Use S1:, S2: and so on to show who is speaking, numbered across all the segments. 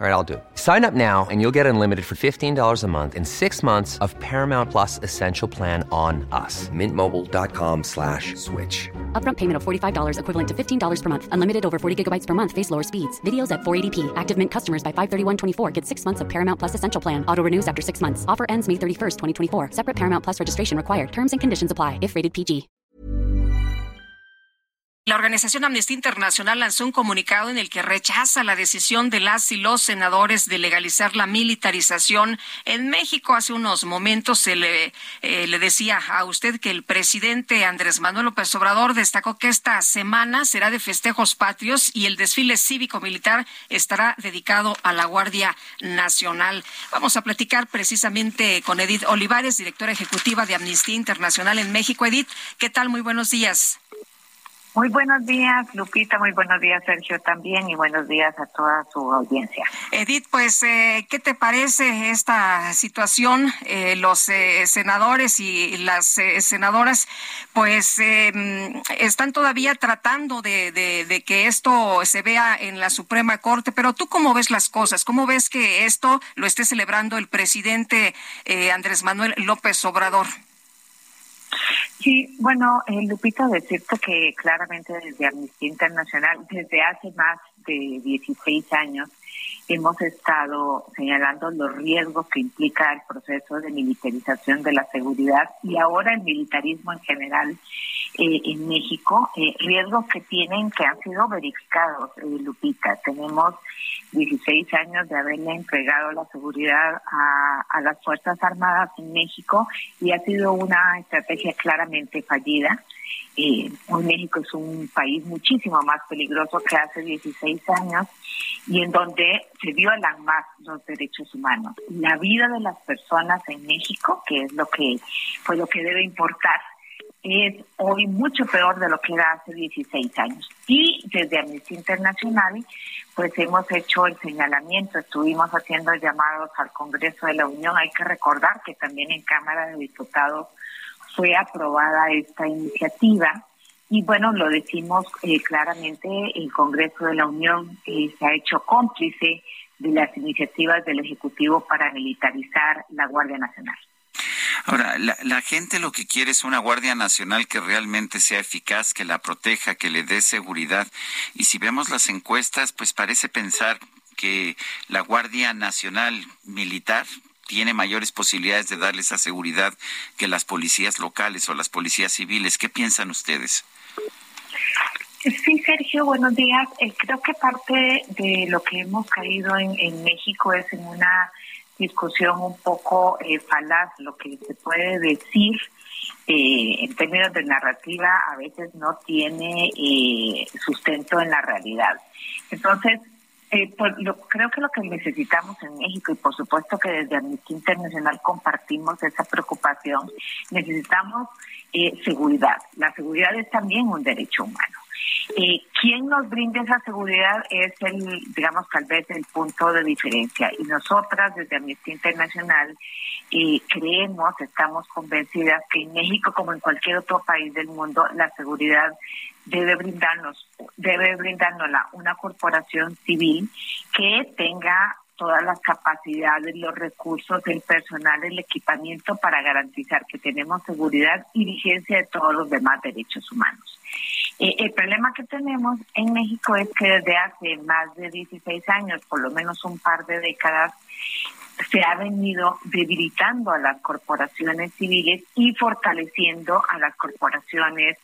S1: All right, I'll do. Sign up now and you'll get unlimited for $15 a month in six months of Paramount Plus Essential Plan on us. Mintmobile.com slash switch.
S2: Upfront payment of $45 equivalent to $15 per month. Unlimited over 40 gigabytes per month. Face lower speeds. Videos at 480p. Active Mint customers by 531.24 get six months of Paramount Plus Essential Plan. Auto renews after six months. Offer ends May 31st, 2024. Separate Paramount Plus registration required. Terms and conditions apply if rated PG.
S3: La organización Amnistía Internacional lanzó un comunicado en el que rechaza la decisión de las y los senadores de legalizar la militarización en México. Hace unos momentos se le, eh, le decía a usted que el presidente Andrés Manuel López Obrador destacó que esta semana será de festejos patrios y el desfile cívico-militar estará dedicado a la Guardia Nacional. Vamos a platicar precisamente con Edith Olivares, directora ejecutiva de Amnistía Internacional en México. Edith, ¿qué tal? Muy buenos días.
S4: Muy buenos días, Lupita. Muy buenos días, Sergio, también. Y buenos días a toda su audiencia.
S3: Edith, pues, eh, ¿qué te parece esta situación? Eh, los eh, senadores y las eh, senadoras, pues, eh, están todavía tratando de, de, de, que esto se vea en la Suprema Corte. Pero tú, ¿cómo ves las cosas? ¿Cómo ves que esto lo esté celebrando el presidente eh, Andrés Manuel López Obrador?
S4: Sí, bueno, eh, Lupita, decirte que claramente desde Amnistía Internacional, desde hace más de 16 años, hemos estado señalando los riesgos que implica el proceso de militarización de la seguridad y ahora el militarismo en general eh, en México, eh, riesgos que tienen, que han sido verificados, eh, Lupita. Tenemos 16 años de haberle entregado la seguridad a, a las Fuerzas Armadas en México y ha sido una estrategia claramente fallida. Eh, hoy México es un país muchísimo más peligroso que hace 16 años y en donde se violan más los derechos humanos. La vida de las personas en México, que es lo que fue lo que debe importar, es hoy mucho peor de lo que era hace 16 años. Y desde Amnistía Internacional, pues hemos hecho el señalamiento, estuvimos haciendo llamados al Congreso de la Unión. Hay que recordar que también en Cámara de Diputados fue aprobada esta iniciativa y bueno, lo decimos eh, claramente, el Congreso de la Unión eh, se ha hecho cómplice de las iniciativas del Ejecutivo para militarizar la Guardia Nacional.
S5: Ahora, la, la, gente lo que quiere es una Guardia Nacional que realmente sea eficaz, que la proteja, que le dé seguridad. Y si vemos las encuestas, pues parece pensar que la Guardia Nacional Militar tiene mayores posibilidades de darle esa seguridad que las policías locales o las policías civiles. ¿Qué piensan ustedes?
S4: Sí, Sergio, buenos días. Eh, creo que parte de lo que hemos caído en, en México es en una discusión un poco eh, falaz, lo que se puede decir eh, en términos de narrativa a veces no tiene eh, sustento en la realidad. Entonces, eh, pues, lo, creo que lo que necesitamos en México, y por supuesto que desde Amnistía Internacional compartimos esa preocupación, necesitamos eh, seguridad. La seguridad es también un derecho humano. Eh, quien nos brinde esa seguridad es el, digamos, tal vez el punto de diferencia. Y nosotras, desde Amnistía Internacional, eh, creemos, estamos convencidas que en México, como en cualquier otro país del mundo, la seguridad debe brindarnos, debe brindárnosla una corporación civil que tenga todas las capacidades, los recursos, el personal, el equipamiento para garantizar que tenemos seguridad y vigencia de todos los demás derechos humanos. Eh, el problema que tenemos en México es que desde hace más de 16 años, por lo menos un par de décadas, se ha venido debilitando a las corporaciones civiles y fortaleciendo a las corporaciones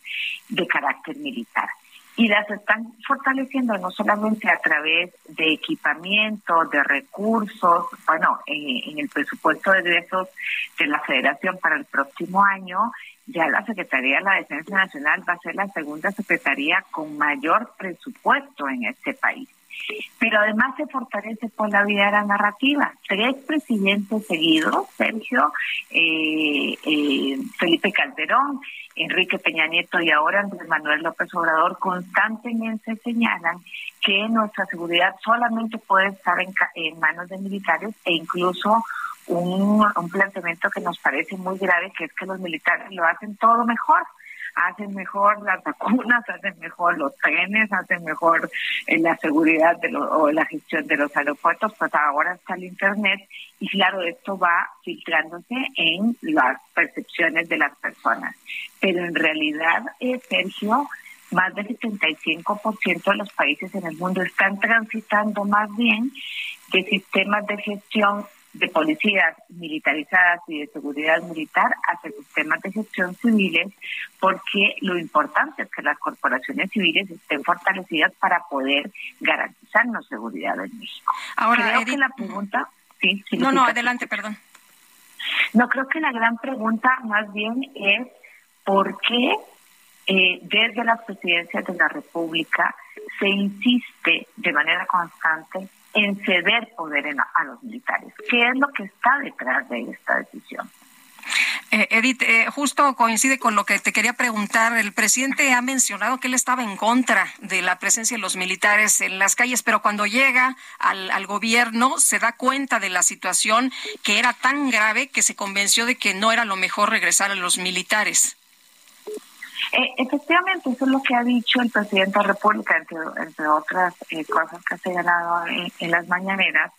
S4: de carácter militar. Y las están fortaleciendo no solamente a través de equipamiento, de recursos, bueno, en el presupuesto de egresos de la Federación para el próximo año, ya la Secretaría de la Defensa Nacional va a ser la segunda secretaría con mayor presupuesto en este país pero además se fortalece por la vía de la narrativa. Tres presidentes seguidos, Sergio, eh, eh, Felipe Calderón, Enrique Peña Nieto y ahora Andrés Manuel López Obrador constantemente señalan que nuestra seguridad solamente puede estar en, en manos de militares e incluso un, un planteamiento que nos parece muy grave, que es que los militares lo hacen todo mejor hacen mejor las vacunas, hacen mejor los trenes, hacen mejor eh, la seguridad de o la gestión de los aeropuertos, pues ahora está el Internet y claro, esto va filtrándose en las percepciones de las personas. Pero en realidad, eh, Sergio, más del 75% de los países en el mundo están transitando más bien de sistemas de gestión de policías militarizadas y de seguridad militar hacia sistemas de gestión civiles, porque lo importante es que las corporaciones civiles estén fortalecidas para poder garantizarnos seguridad en México.
S3: Ahora,
S4: creo que la pregunta, sí,
S3: no, no, adelante, perdón.
S4: No creo que la gran pregunta más bien es por qué eh, desde las presidencias de la República se insiste de manera constante en ceder poder a los militares. ¿Qué es lo que está detrás de esta decisión?
S3: Eh, Edith, eh, justo coincide con lo que te quería preguntar. El presidente ha mencionado que él estaba en contra de la presencia de los militares en las calles, pero cuando llega al, al gobierno se da cuenta de la situación que era tan grave que se convenció de que no era lo mejor regresar a los militares.
S4: Eh, efectivamente, eso es lo que ha dicho el presidente de la República, entre, otras eh, cosas que ha señalado en, en, las mañaneras.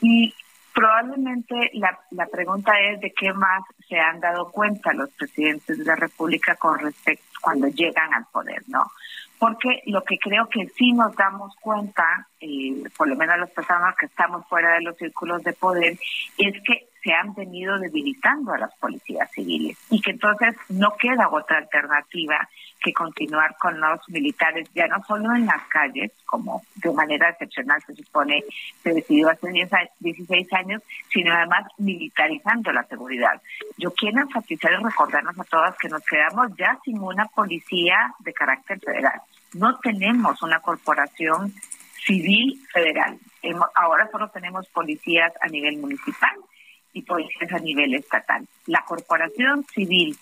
S4: Y probablemente la, la pregunta es de qué más se han dado cuenta los presidentes de la República con respecto cuando llegan al poder, ¿no? Porque lo que creo que sí nos damos cuenta, eh, por lo menos las personas que estamos fuera de los círculos de poder, es que se han venido debilitando a las policías civiles y que entonces no queda otra alternativa que continuar con los militares, ya no solo en las calles, como de manera excepcional se supone se decidió hace 16 años, sino además militarizando la seguridad. Yo quiero enfatizar y recordarnos a todas que nos quedamos ya sin una policía de carácter federal. No tenemos una corporación civil federal. Ahora solo tenemos policías a nivel municipal y policías a nivel estatal. La corporación civil,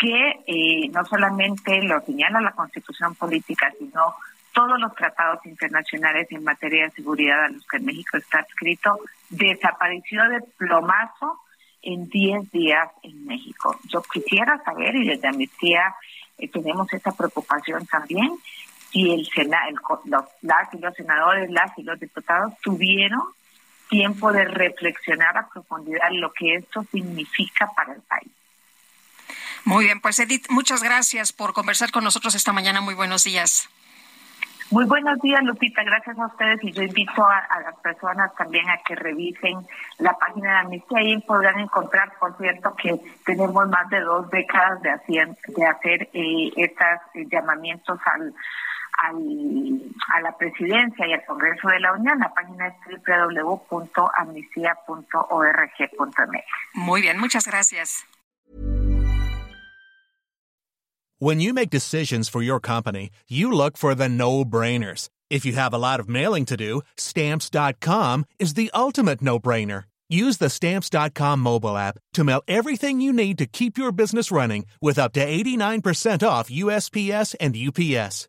S4: que eh, no solamente lo señala la constitución política, sino todos los tratados internacionales en materia de seguridad a los que México está adscrito, desapareció de plomazo en 10 días en México. Yo quisiera saber, y desde Amnistía eh, tenemos esa preocupación también, si el Senado, los, las y los senadores, las y los diputados tuvieron tiempo de reflexionar a profundidad lo que esto significa para el país.
S3: Muy bien, pues Edith, muchas gracias por conversar con nosotros esta mañana. Muy buenos días.
S4: Muy buenos días, Lupita. Gracias a ustedes y yo invito a, las personas también a que revisen la página de Amnistía. Ahí podrán encontrar, por cierto, que tenemos más de dos décadas de hacer, de hacer eh, estos llamamientos al a la presidencia y al Congreso de la Unión. La página es www.amnistía.org.mx.
S3: Muy bien, muchas gracias.
S6: When you make decisions for your company, you look for the no-brainers. If you have a lot of mailing to do, stamps.com is the ultimate no-brainer. Use the stamps.com mobile app to mail everything you need to keep your business running with up to 89% off USPS and UPS.